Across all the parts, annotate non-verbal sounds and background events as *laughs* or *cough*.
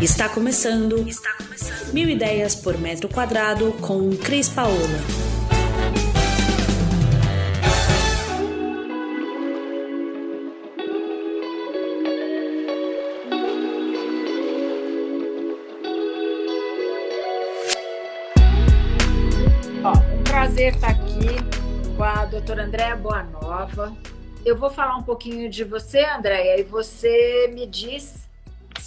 Está começando. Está começando. Mil ideias por metro quadrado com Cris Paola. um prazer estar aqui com a doutora Andréa Boanova. Eu vou falar um pouquinho de você, Andréa, e você me diz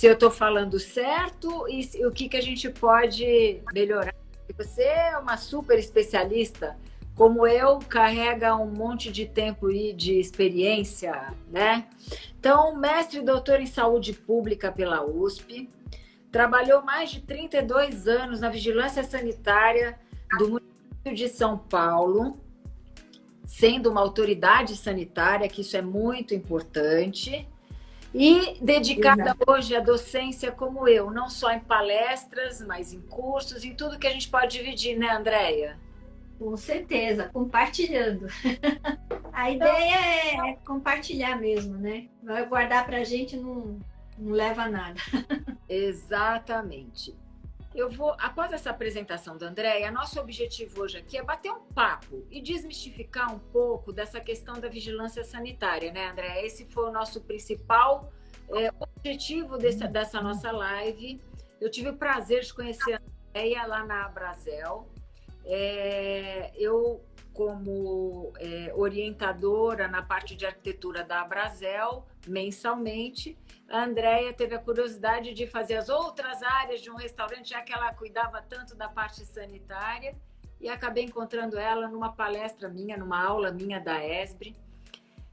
se eu estou falando certo e o que, que a gente pode melhorar. Você é uma super especialista, como eu, carrega um monte de tempo e de experiência, né? Então, mestre e doutor em saúde pública pela USP, trabalhou mais de 32 anos na vigilância sanitária do município de São Paulo, sendo uma autoridade sanitária, que isso é muito importante e dedicada Exato. hoje à docência como eu, não só em palestras, mas em cursos, em tudo que a gente pode dividir, né, Andréia? Com certeza, compartilhando. *laughs* a ideia é, é compartilhar mesmo, né? Vai guardar para a gente não, não leva a nada. *laughs* Exatamente. Eu vou, após essa apresentação da Andréia, nosso objetivo hoje aqui é bater um papo e desmistificar um pouco dessa questão da vigilância sanitária, né, Andréia? Esse foi o nosso principal é, objetivo dessa, dessa nossa live. Eu tive o prazer de conhecer a Andréia lá na Brasel. É, eu, como é, orientadora na parte de arquitetura da Brasel, mensalmente, a Andrea teve a curiosidade de fazer as outras áreas de um restaurante, já que ela cuidava tanto da parte sanitária, e acabei encontrando ela numa palestra minha, numa aula minha da ESBRE,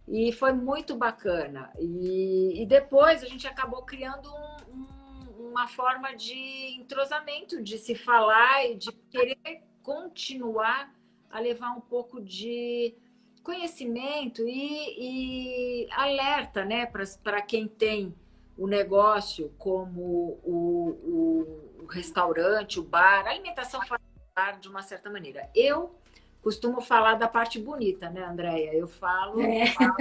e foi muito bacana. E, e depois a gente acabou criando um, um, uma forma de entrosamento, de se falar e de querer continuar a levar um pouco de conhecimento e, e alerta né, para quem tem o negócio como o, o, o restaurante, o bar, a alimentação familiar de uma certa maneira. Eu costumo falar da parte bonita, né, Andréia? Eu falo, é. falo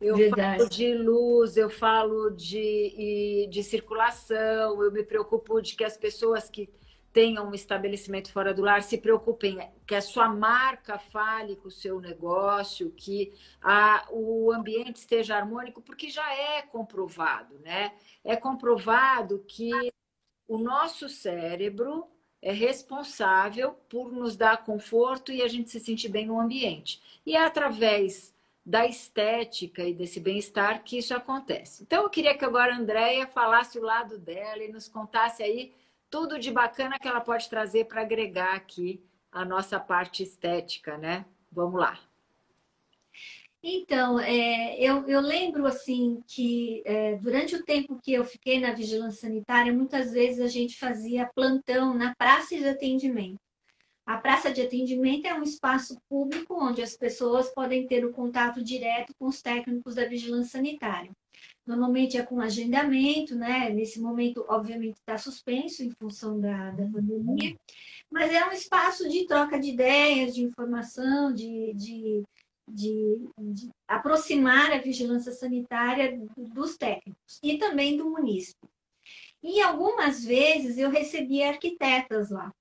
eu falo de luz, eu falo de, de circulação, eu me preocupo de que as pessoas que tenham um estabelecimento fora do lar, se preocupem que a sua marca fale com o seu negócio, que a, o ambiente esteja harmônico, porque já é comprovado, né? É comprovado que o nosso cérebro é responsável por nos dar conforto e a gente se sentir bem no ambiente. E é através da estética e desse bem-estar que isso acontece. Então, eu queria que agora a Andrea falasse o lado dela e nos contasse aí tudo de bacana que ela pode trazer para agregar aqui a nossa parte estética, né? Vamos lá. Então, é, eu, eu, lembro assim que é, durante o tempo que eu fiquei na vigilância sanitária, muitas vezes a gente fazia plantão na praça de atendimento. A praça de atendimento é um espaço público onde as pessoas podem ter o contato direto com os técnicos da vigilância sanitária. Normalmente é com agendamento, né? Nesse momento, obviamente, está suspenso em função da, da pandemia, mas é um espaço de troca de ideias, de informação, de, de, de, de aproximar a vigilância sanitária dos técnicos e também do município. E algumas vezes eu recebi arquitetas lá.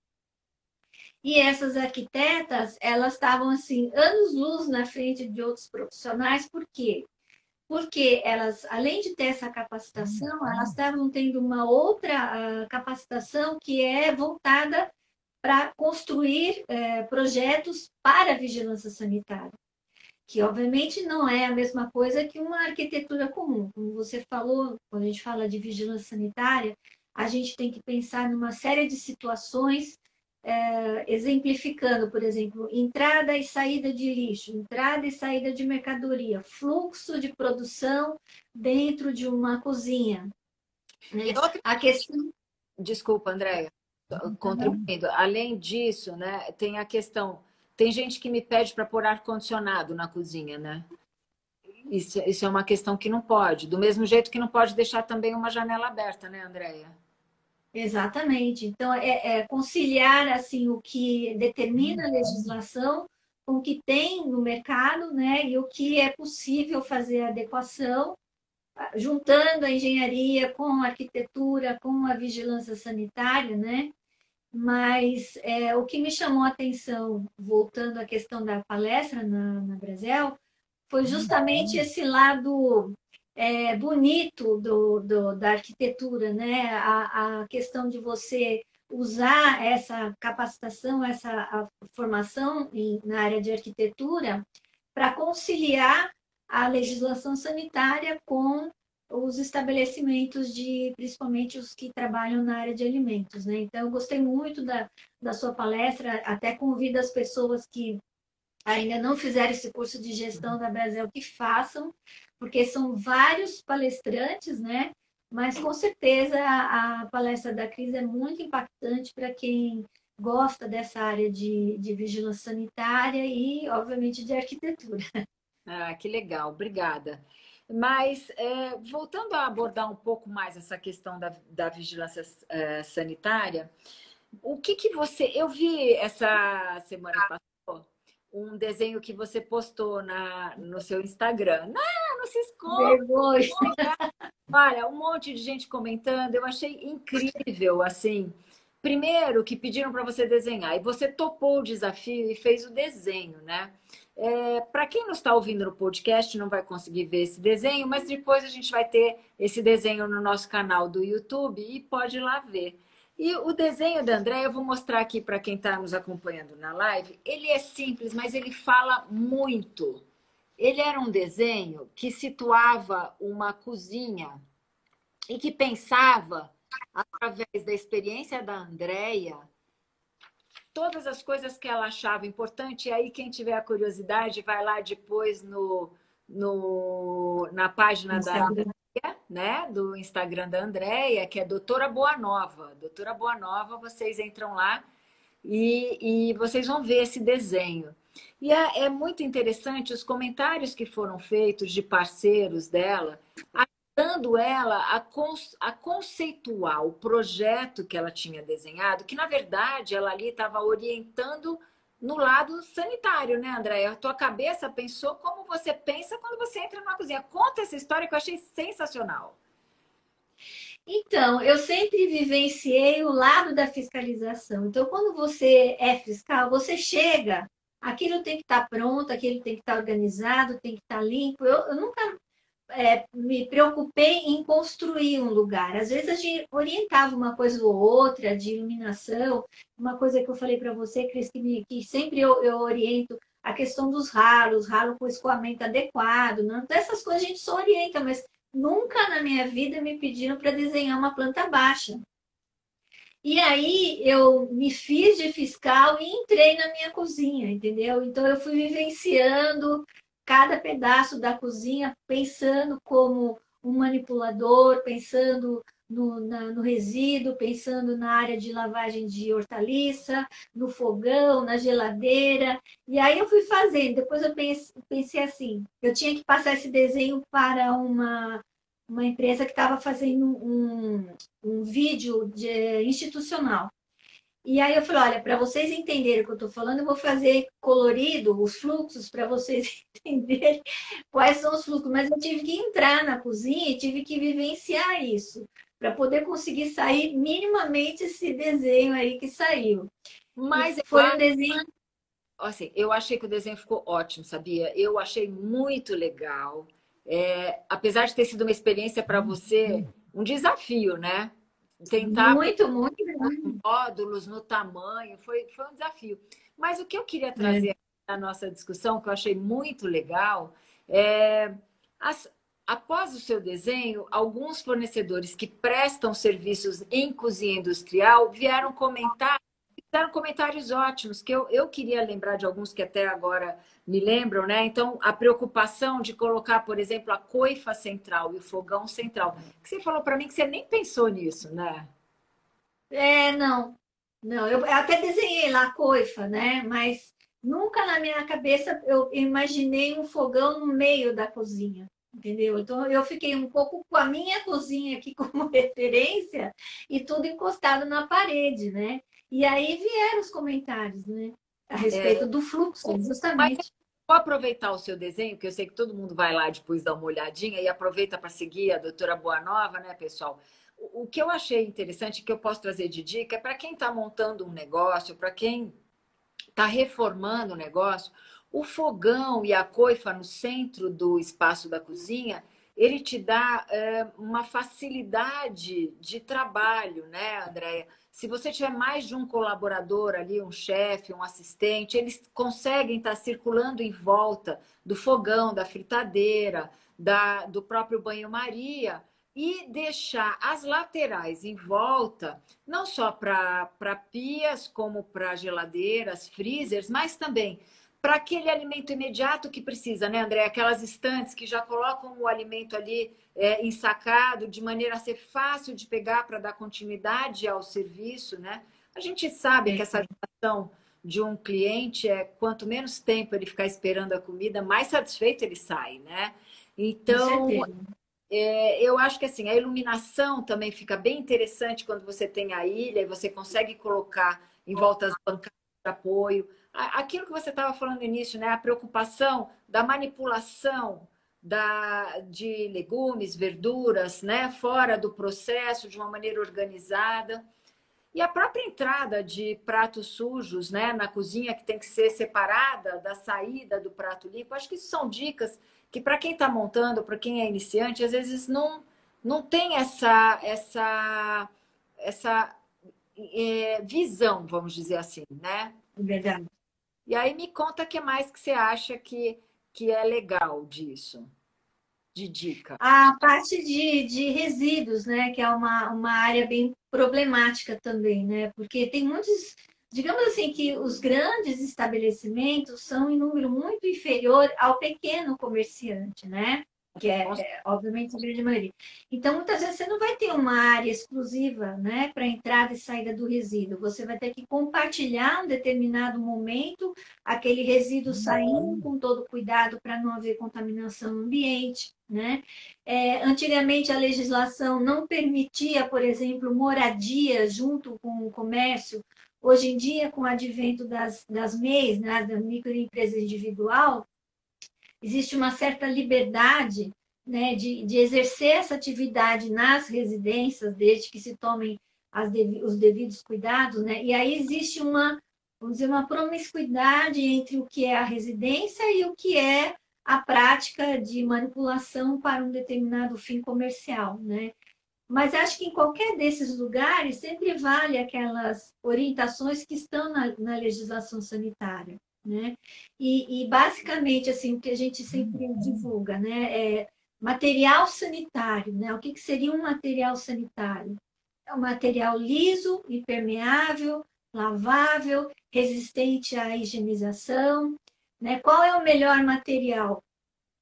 E essas arquitetas, elas estavam assim, anos-luz na frente de outros profissionais, por quê? Porque elas, além de ter essa capacitação, elas estavam tendo uma outra uh, capacitação que é voltada para construir uh, projetos para a vigilância sanitária, que obviamente não é a mesma coisa que uma arquitetura comum. Como você falou, quando a gente fala de vigilância sanitária, a gente tem que pensar numa série de situações é, exemplificando, por exemplo, entrada e saída de lixo, entrada e saída de mercadoria, fluxo de produção dentro de uma cozinha. Né? Outra... A questão. Desculpa, Andréia, contribuindo. Além disso, né, tem a questão. Tem gente que me pede para pôr ar-condicionado na cozinha, né? Isso, isso é uma questão que não pode. Do mesmo jeito que não pode deixar também uma janela aberta, né, Andréia? Exatamente. Então, é, é, conciliar assim o que determina a legislação com o que tem no mercado, né, e o que é possível fazer adequação juntando a engenharia com a arquitetura, com a vigilância sanitária, né? Mas é, o que me chamou a atenção, voltando à questão da palestra na, na Brasil, foi justamente uhum. esse lado é, bonito do, do, da arquitetura, né? A, a, questão de você usar essa capacitação, essa formação em, na área de arquitetura para conciliar a legislação sanitária com os estabelecimentos de, principalmente os que trabalham na área de alimentos, né? Então, eu gostei muito da, da sua palestra, até convido as pessoas que ainda não fizeram esse curso de gestão da Brasil que façam, porque são vários palestrantes, né? Mas com certeza a, palestra da Cris é muito impactante para quem gosta dessa área de, de vigilância sanitária e, obviamente, de arquitetura. Ah, que legal, obrigada. Mas, é, voltando a abordar um pouco mais essa questão da, da vigilância é, sanitária, o que, que você. Eu vi essa semana passada um desenho que você postou na, no seu Instagram. Não se esconde. *laughs* Olha, um monte de gente comentando, eu achei incrível, assim. Primeiro que pediram para você desenhar e você topou o desafio e fez o desenho, né? É, para quem não está ouvindo no podcast, não vai conseguir ver esse desenho, mas depois a gente vai ter esse desenho no nosso canal do YouTube e pode ir lá ver. E o desenho da André, eu vou mostrar aqui para quem está nos acompanhando na live. Ele é simples, mas ele fala muito. Ele era um desenho que situava uma cozinha e que pensava, através da experiência da Andréia, todas as coisas que ela achava importante. E aí, quem tiver a curiosidade, vai lá depois no, no, na página da Andréia, né? Do Instagram da Andréia, que é Doutora Boa Nova. Doutora Boa Nova, vocês entram lá e, e vocês vão ver esse desenho. E é, é muito interessante os comentários que foram feitos de parceiros dela, ajudando ela a, a conceituar o projeto que ela tinha desenhado, que na verdade ela ali estava orientando no lado sanitário, né, Andréia? A tua cabeça pensou como você pensa quando você entra numa cozinha. Conta essa história que eu achei sensacional. Então, eu sempre vivenciei o lado da fiscalização. Então, quando você é fiscal, você chega, aquilo tem que estar pronto, aquilo tem que estar organizado, tem que estar limpo. Eu, eu nunca é, me preocupei em construir um lugar. Às vezes a gente orientava uma coisa ou outra de iluminação, uma coisa que eu falei para você, Cris, que, me, que sempre eu, eu, oriento a questão dos ralos, ralo com escoamento adequado? Então, essas coisas a gente só orienta, mas nunca na minha vida me pediram para desenhar uma planta baixa. E aí eu me fiz de fiscal e entrei na minha cozinha, entendeu? Então eu fui vivenciando cada pedaço da cozinha pensando como um manipulador, pensando no, na, no, resíduo, pensando na área de lavagem de hortaliça, no fogão, na geladeira. E aí eu fui fazendo. Depois eu pensei, pensei assim: eu tinha que passar esse desenho para uma, uma empresa que estava fazendo um, um vídeo de, institucional. E aí eu falei, olha, para vocês entenderem o que eu estou falando, eu vou fazer colorido os fluxos para vocês *laughs* entenderem quais são os fluxos. Mas eu tive que entrar na cozinha e tive que vivenciar isso para poder conseguir sair minimamente esse desenho aí que saiu. Mas foi um desenho. Assim, eu achei que o desenho ficou ótimo, sabia? Eu achei muito legal. É, apesar de ter sido uma experiência para você, um desafio, né? tentar muito, muito módulos no tamanho, foi, foi um desafio. Mas o que eu queria trazer é. na nossa discussão, que eu achei muito legal, é as, após o seu desenho, alguns fornecedores que prestam serviços em cozinha industrial vieram comentar fizeram comentários ótimos, que eu, eu queria lembrar de alguns que até agora me lembram, né? Então, a preocupação de colocar, por exemplo, a coifa central e o fogão central. Que você falou para mim que você nem pensou nisso, né? É, não. Não, eu até desenhei lá a coifa, né? Mas nunca na minha cabeça eu imaginei um fogão no meio da cozinha entendeu? Então eu fiquei um pouco com a minha cozinha aqui *laughs* como referência e tudo encostado na parede, né? E aí vieram os comentários, né? A respeito é, do fluxo, justamente. Vou aproveitar o seu desenho, que eu sei que todo mundo vai lá depois dar uma olhadinha e aproveita para seguir a doutora Boa Nova, né, pessoal? O que eu achei interessante, que eu posso trazer de dica, é para quem está montando um negócio, para quem está reformando o negócio, o fogão e a coifa no centro do espaço da cozinha, ele te dá é, uma facilidade de trabalho, né, Andréia? Se você tiver mais de um colaborador ali, um chefe, um assistente, eles conseguem estar circulando em volta do fogão, da fritadeira, da, do próprio banho-maria e deixar as laterais em volta, não só para pias, como para geladeiras, freezers, mas também para aquele alimento imediato que precisa, né, André? Aquelas estantes que já colocam o alimento ali é, ensacado, de maneira a ser fácil de pegar para dar continuidade ao serviço, né? A gente sabe que essa relação de um cliente é quanto menos tempo ele ficar esperando a comida, mais satisfeito ele sai, né? Então, é, eu acho que assim, a iluminação também fica bem interessante quando você tem a ilha e você consegue colocar em volta as bancadas de apoio aquilo que você estava falando no início, né? A preocupação da manipulação da, de legumes, verduras, né? Fora do processo, de uma maneira organizada. E a própria entrada de pratos sujos né, na cozinha, que tem que ser separada da saída do prato limpo, acho que isso são dicas que, para quem está montando, para quem é iniciante, às vezes não, não tem essa, essa, essa é, visão, vamos dizer assim, né? Verdade. E aí me conta o que mais que você acha que, que é legal disso, de dica. A parte de, de resíduos, né? Que é uma, uma área bem problemática também, né? Porque tem muitos, digamos assim, que os grandes estabelecimentos são em número muito inferior ao pequeno comerciante, né? Que é, é, obviamente a grande maioria. Então, muitas vezes você não vai ter uma área exclusiva né, para entrada e saída do resíduo. Você vai ter que compartilhar um determinado momento aquele resíduo saindo com todo cuidado para não haver contaminação no ambiente. Né? É, antigamente a legislação não permitia, por exemplo, moradia junto com o comércio. Hoje em dia, com o advento das, das MEIs, né, da microempresa individual, existe uma certa liberdade né, de, de exercer essa atividade nas residências, desde que se tomem dev, os devidos cuidados, né? E aí existe uma, vamos dizer, uma promiscuidade entre o que é a residência e o que é a prática de manipulação para um determinado fim comercial, né? Mas acho que em qualquer desses lugares sempre vale aquelas orientações que estão na, na legislação sanitária né? E, e, basicamente assim o que a gente sempre divulga, né, é material sanitário, né? O que, que seria um material sanitário? É um material liso, impermeável, lavável, resistente à higienização, né? Qual é o melhor material?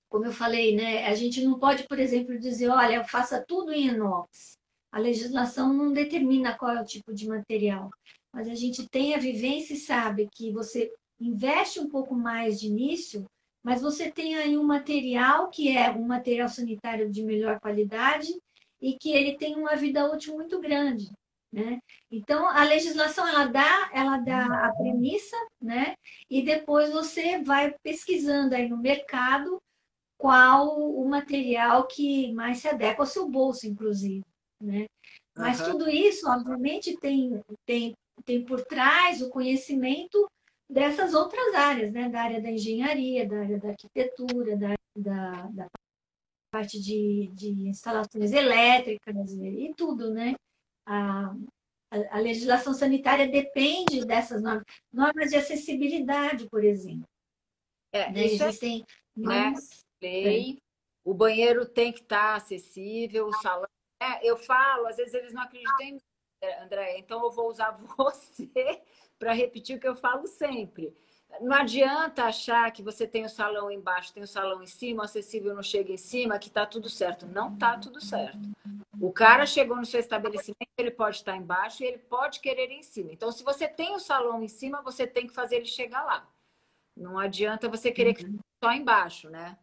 Como eu falei, né? A gente não pode, por exemplo, dizer, olha, faça tudo em inox. A legislação não determina qual é o tipo de material, mas a gente tem a vivência e sabe que você investe um pouco mais de início, mas você tem aí um material que é um material sanitário de melhor qualidade e que ele tem uma vida útil muito grande. Né? Então a legislação ela dá, ela dá a premissa, né? E depois você vai pesquisando aí no mercado qual o material que mais se adequa ao seu bolso, inclusive, né? Mas uhum. tudo isso, obviamente, tem, tem, tem por trás o conhecimento dessas outras áreas, né? Da área da engenharia, da área da arquitetura, da, da, da parte de, de instalações elétricas e tudo, né? A, a, a, legislação sanitária depende dessas normas, normas de acessibilidade, por exemplo. É, né? Existem é, normas... Lei, o banheiro tem que estar acessível, o salão. É, eu falo, às vezes eles não acreditam em mim, André, então eu vou usar *laughs* você para repetir o que eu falo sempre. Não adianta achar que você tem o salão embaixo, tem o salão em cima, o acessível não chega em cima, que está tudo certo. Não está tudo certo. O cara chegou no seu estabelecimento, ele pode estar embaixo e ele pode querer ir em cima. Então, se você tem o salão em cima, você tem que fazer ele chegar lá. Não adianta você querer que só embaixo, né?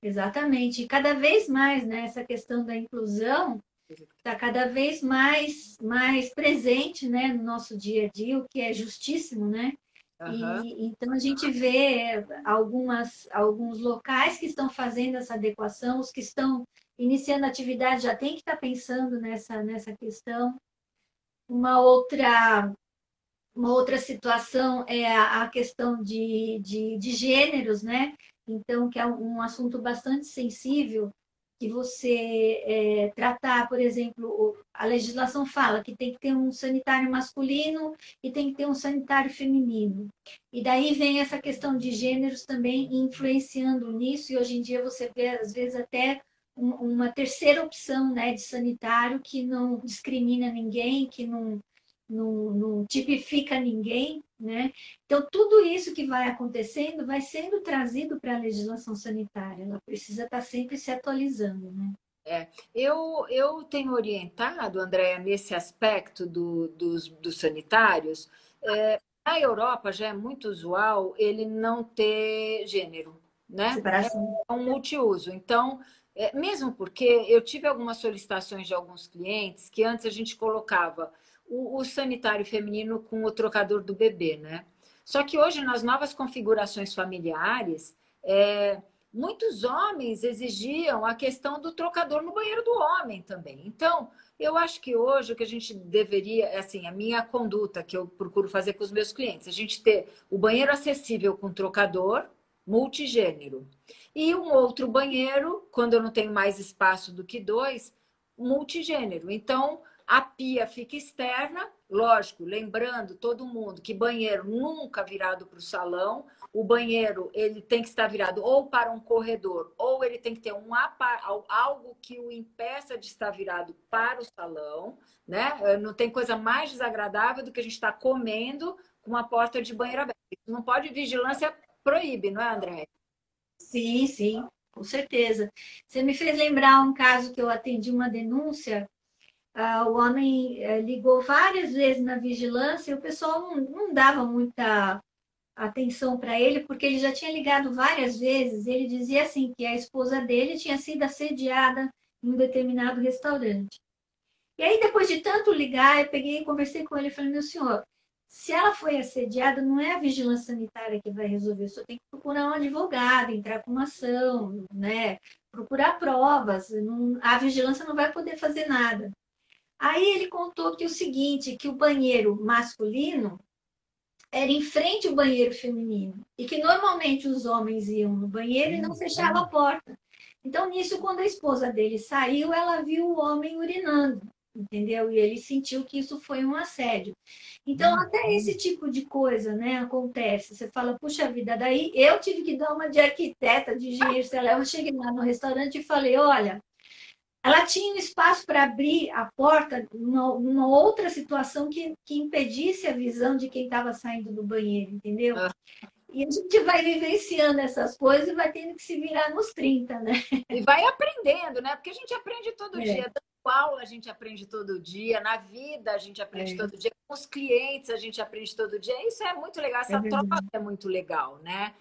Exatamente. E cada vez mais, né, essa questão da inclusão, está cada vez mais, mais presente né, no nosso dia a dia, o que é justíssimo, né? Uhum. E, então a gente vê algumas, alguns locais que estão fazendo essa adequação, os que estão iniciando atividade já tem que estar pensando nessa, nessa questão. Uma outra, uma outra situação é a, a questão de, de, de gêneros, né? Então, que é um assunto bastante sensível, que você é, tratar, por exemplo, a legislação fala que tem que ter um sanitário masculino e tem que ter um sanitário feminino. E daí vem essa questão de gêneros também influenciando nisso, e hoje em dia você vê, às vezes, até uma terceira opção né, de sanitário que não discrimina ninguém, que não, não, não tipifica ninguém, né? Então, tudo isso que vai acontecendo vai sendo trazido para a legislação sanitária, ela precisa estar tá sempre se atualizando, né? É, eu, eu tenho orientado, Andréa, nesse aspecto do, dos, dos sanitários. É, na Europa já é muito usual ele não ter gênero, né? É um multiuso. Então, é, mesmo porque eu tive algumas solicitações de alguns clientes que antes a gente colocava o, o sanitário feminino com o trocador do bebê, né? Só que hoje, nas novas configurações familiares, é, muitos homens exigiam a questão do trocador no banheiro do homem também. Então, eu acho que hoje o que a gente deveria, assim, a minha conduta que eu procuro fazer com os meus clientes, a gente ter o banheiro acessível com trocador, multigênero. E um outro banheiro, quando eu não tenho mais espaço do que dois, multigênero. Então, a pia fica externa, lógico, lembrando todo mundo que banheiro nunca virado para o salão. O banheiro ele tem que estar virado ou para um corredor, ou ele tem que ter um algo que o impeça de estar virado para o salão, né? Eh, não tem coisa mais desagradável do que a gente estar comendo com uma porta de banheiro aberta. Não pode vigilância proíbe, não é, André? Sim, sim, com certeza. Você me fez lembrar um caso que eu atendi uma denúncia ah, o homem eh, ligou várias vezes na vigilância e o pessoal não, não dava muita atenção para ele, porque ele já tinha ligado várias vezes. Ele dizia assim que a esposa dele tinha sido assediada em um determinado restaurante. E aí, depois de tanto ligar, eu peguei e conversei com ele e falei, meu senhor, se ela foi assediada, não é a vigilância sanitária que vai resolver, senhor tem que procurar um advogado, entrar com uma ação, né? procurar provas, não, a vigilância não vai poder fazer nada. Aí ele contou que o seguinte, que o banheiro masculino era em frente ao banheiro feminino e que normalmente os homens iam no banheiro e não hum, fechavam a porta. Então nisso, quando a esposa dele saiu, ela viu o homem urinando, entendeu? E ele sentiu que isso foi um assédio. Então hum, até esse tipo de coisa, né, acontece. Você fala, puxa vida, daí eu tive que dar uma de arquiteta, de engenheiro, eu cheguei lá no restaurante e falei, olha, ela tinha um espaço para abrir a porta numa, outra situação que, que impedisse a visão de quem estava saindo do banheiro, entendeu? Ah. E a gente vai vivenciando essas coisas e vai tendo que se virar nos 30, né? E vai aprendendo, né? Porque a gente aprende todo é. dia. Dando aula a gente aprende todo dia, na vida a gente aprende é. todo dia, com os clientes a gente aprende todo dia. Isso é muito legal, essa é troca é muito legal, né?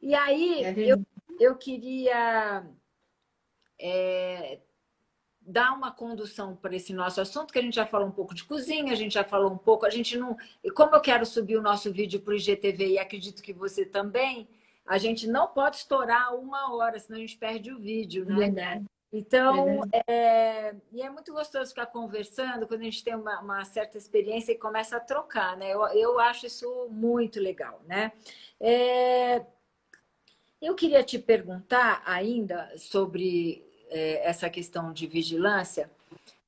E aí, é eu, eu queria é, dar uma condução para esse nosso assunto, que a gente já falou um pouco de cozinha, a gente já falou um pouco, a gente não. E como eu quero subir o nosso vídeo para o IGTV e acredito que você também, a gente não pode estourar uma hora, senão a gente perde o vídeo, né? Verdade. Então, é, e é muito gostoso ficar conversando quando a gente tem uma, uma certa experiência e começa a trocar, né? Eu, eu acho isso muito legal, né? É, eu queria te perguntar ainda sobre é, essa questão de vigilância,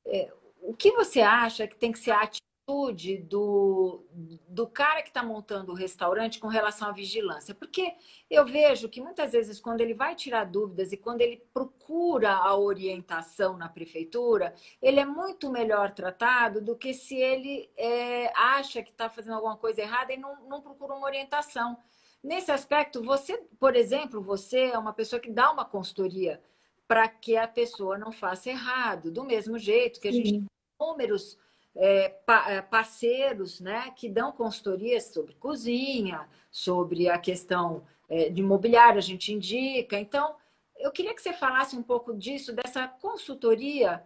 é, o que você acha que tem que ser a atitude do, do cara que está montando o restaurante com relação à vigilância? Porque eu vejo que muitas vezes, quando ele vai tirar dúvidas e quando ele procura a orientação na prefeitura, ele é muito melhor tratado do que se ele é, acha que está fazendo alguma coisa errada e não, não procura uma orientação. Nesse aspecto, você, por exemplo, você é uma pessoa que dá uma consultoria para que a pessoa não faça errado. Do mesmo jeito que a Sim. gente tem números é, é, parceiros né, que dão consultorias sobre cozinha, sobre a questão é, de imobiliário, a gente indica. Então, eu queria que você falasse um pouco disso, dessa consultoria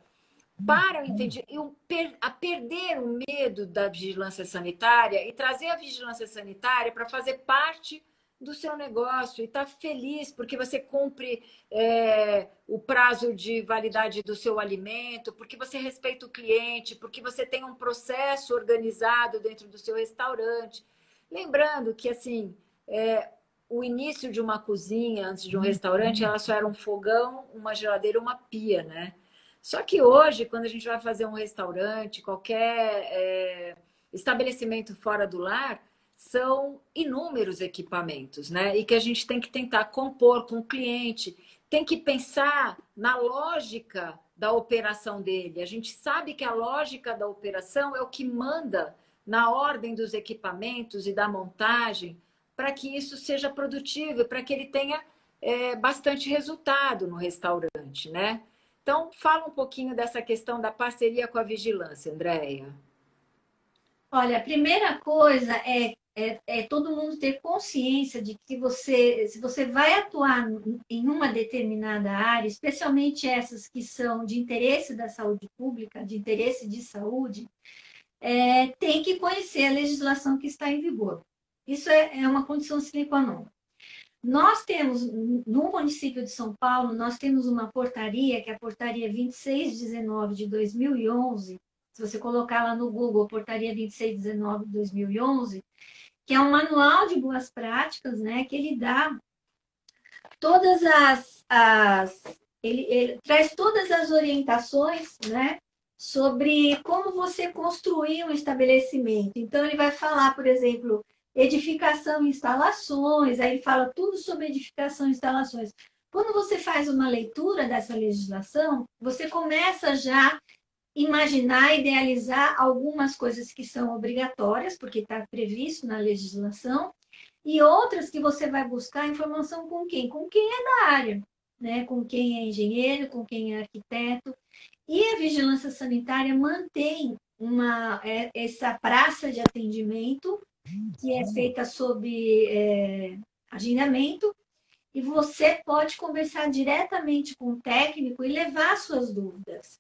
para o entendimento, a perder o medo da vigilância sanitária e trazer a vigilância sanitária para fazer parte do seu negócio e estar tá feliz porque você cumpre é, o prazo de validade do seu alimento, porque você respeita o cliente, porque você tem um processo organizado dentro do seu restaurante. Lembrando que assim é, o início de uma cozinha antes de um restaurante, ela só era um fogão, uma geladeira, uma pia, né? Só que hoje, quando a gente vai fazer um restaurante, qualquer é, estabelecimento fora do lar, são inúmeros equipamentos, né? E que a gente tem que tentar compor com o cliente, tem que pensar na lógica da operação dele. A gente sabe que a lógica da operação é o que manda na ordem dos equipamentos e da montagem para que isso seja produtivo, para que ele tenha é, bastante resultado no restaurante, né? Então, fala um pouquinho dessa questão da parceria com a vigilância, Andréia. Olha, a primeira coisa é é, é, todo mundo ter consciência de que você, se você vai atuar em uma determinada área, especialmente essas que são de interesse da saúde pública, de interesse de saúde, é, tem que conhecer a legislação que está em vigor. Isso é, é uma condição sine qua non. Nós temos, no município de São Paulo, nós temos uma portaria, que é a portaria 2619 de 2011, se você colocar lá no Google, portaria 2619 de 2011, que é um manual de boas práticas, né? Que ele dá todas as, as ele, ele traz todas as orientações, né? Sobre como você construir um estabelecimento. Então, ele vai falar, por exemplo, edificação e instalações, aí ele fala tudo sobre edificação e instalações. Quando você faz uma leitura dessa legislação, você começa já imaginar, idealizar algumas coisas que são obrigatórias, porque está previsto na legislação, e outras que você vai buscar informação com quem? Com quem é da área, né? com quem é engenheiro, com quem é arquiteto. E a vigilância sanitária mantém uma, é, essa praça de atendimento, que é feita sob é, agendamento, e você pode conversar diretamente com o técnico e levar suas dúvidas.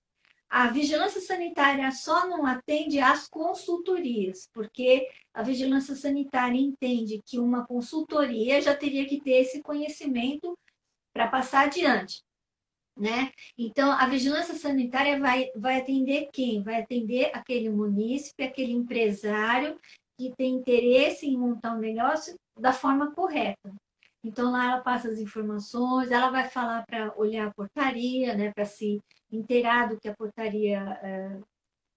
A vigilância sanitária só não atende às consultorias, porque a vigilância sanitária entende que uma consultoria já teria que ter esse conhecimento para passar adiante. Né? Então, a vigilância sanitária vai, vai atender quem? Vai atender aquele munícipe, aquele empresário que tem interesse em montar um negócio da forma correta. Então, lá ela passa as informações, ela vai falar para olhar a portaria, né, para se inteirar do que a portaria é,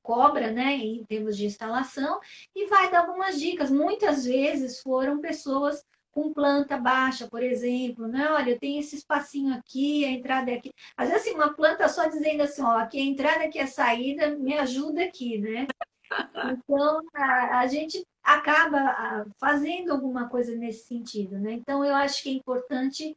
cobra, né, em termos de instalação, e vai dar algumas dicas. Muitas vezes foram pessoas com planta baixa, por exemplo, né? Olha, tenho esse espacinho aqui, a entrada é aqui. Às vezes, assim, uma planta só dizendo assim, ó, aqui é a entrada, aqui é a saída, me ajuda aqui, né? Então, a, a gente acaba fazendo alguma coisa nesse sentido, né? Então, eu acho que é importante,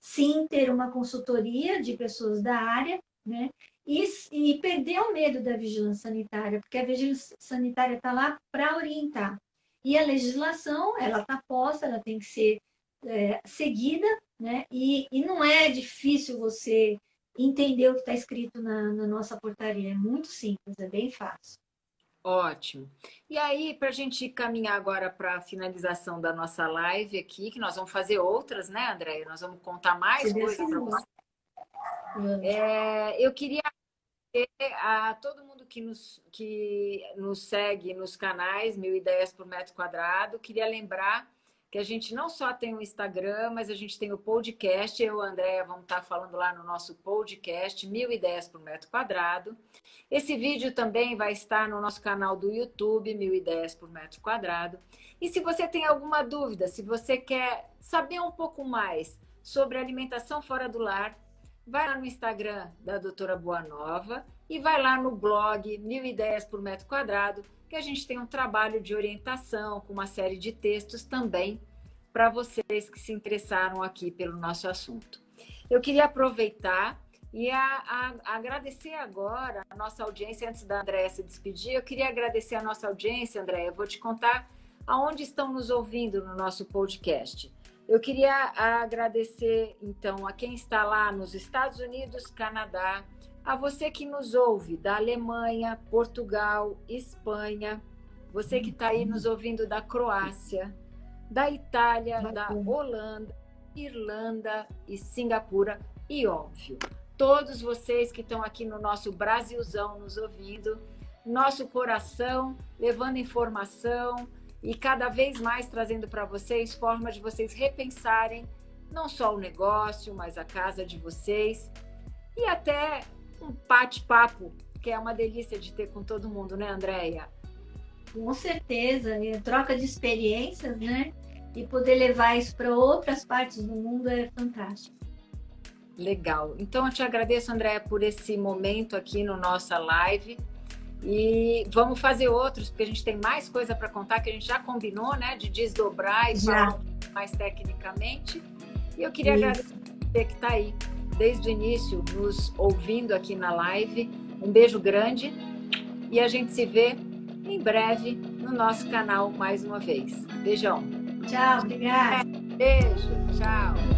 sim, ter uma consultoria de pessoas da área, né? E, e perder o medo da vigilância sanitária, porque a vigilância sanitária está lá para orientar. E a legislação, ela está posta, ela tem que ser é, seguida, né? E, e não é difícil você entender o que está escrito na, na nossa portaria, é muito simples, é bem fácil. Ótimo. E aí, para a gente caminhar agora para a finalização da nossa live aqui, que nós vamos fazer outras, né, Andréia? Nós vamos contar mais coisas para você. É, eu queria a todo mundo que nos, que nos segue nos canais Mil Ideias por Metro Quadrado, queria lembrar que a gente não só tem o Instagram, mas a gente tem o podcast. Eu e a Andréia vamos estar falando lá no nosso podcast, Mil Ideias por Metro Quadrado. Esse vídeo também vai estar no nosso canal do YouTube, Mil Ideias por Metro Quadrado. E se você tem alguma dúvida, se você quer saber um pouco mais sobre alimentação fora do lar, vai lá no Instagram da doutora Boa Nova e vai lá no blog Mil Ideias por Metro Quadrado que a gente tem um trabalho de orientação com uma série de textos também para vocês que se interessaram aqui pelo nosso assunto. Eu queria aproveitar e a, a, agradecer agora a nossa audiência, antes da Andréia se despedir, eu queria agradecer a nossa audiência, Andréia, vou te contar aonde estão nos ouvindo no nosso podcast. Eu queria agradecer, então, a quem está lá nos Estados Unidos, Canadá, A você que nos ouve da Alemanha, Portugal, Espanha, você que está aí nos ouvindo da Croácia, da Itália, da Holanda, Irlanda e Singapura, e óbvio, todos vocês que estão aqui no nosso Brasilzão nos ouvindo, nosso coração levando informação e cada vez mais trazendo para vocês formas de vocês repensarem não só o negócio, mas a casa de vocês e até um bate-papo, que é uma delícia de ter com todo mundo, né, Andréia? Com certeza, e troca de experiências, né? E poder levar isso para outras partes do mundo é fantástico. Legal. Então eu te agradeço, Andréia, por esse momento aqui no nossa live. E vamos fazer outros, porque a gente tem mais coisa para contar que a gente já combinou, né? De desdobrar e já. falar mais tecnicamente. E eu queria Isso. agradecer você que está aí desde o início, nos ouvindo aqui na live. Um beijo grande e a gente se vê em breve no nosso canal mais uma vez. Beijão. Tchau, obrigada. Beijo, tchau.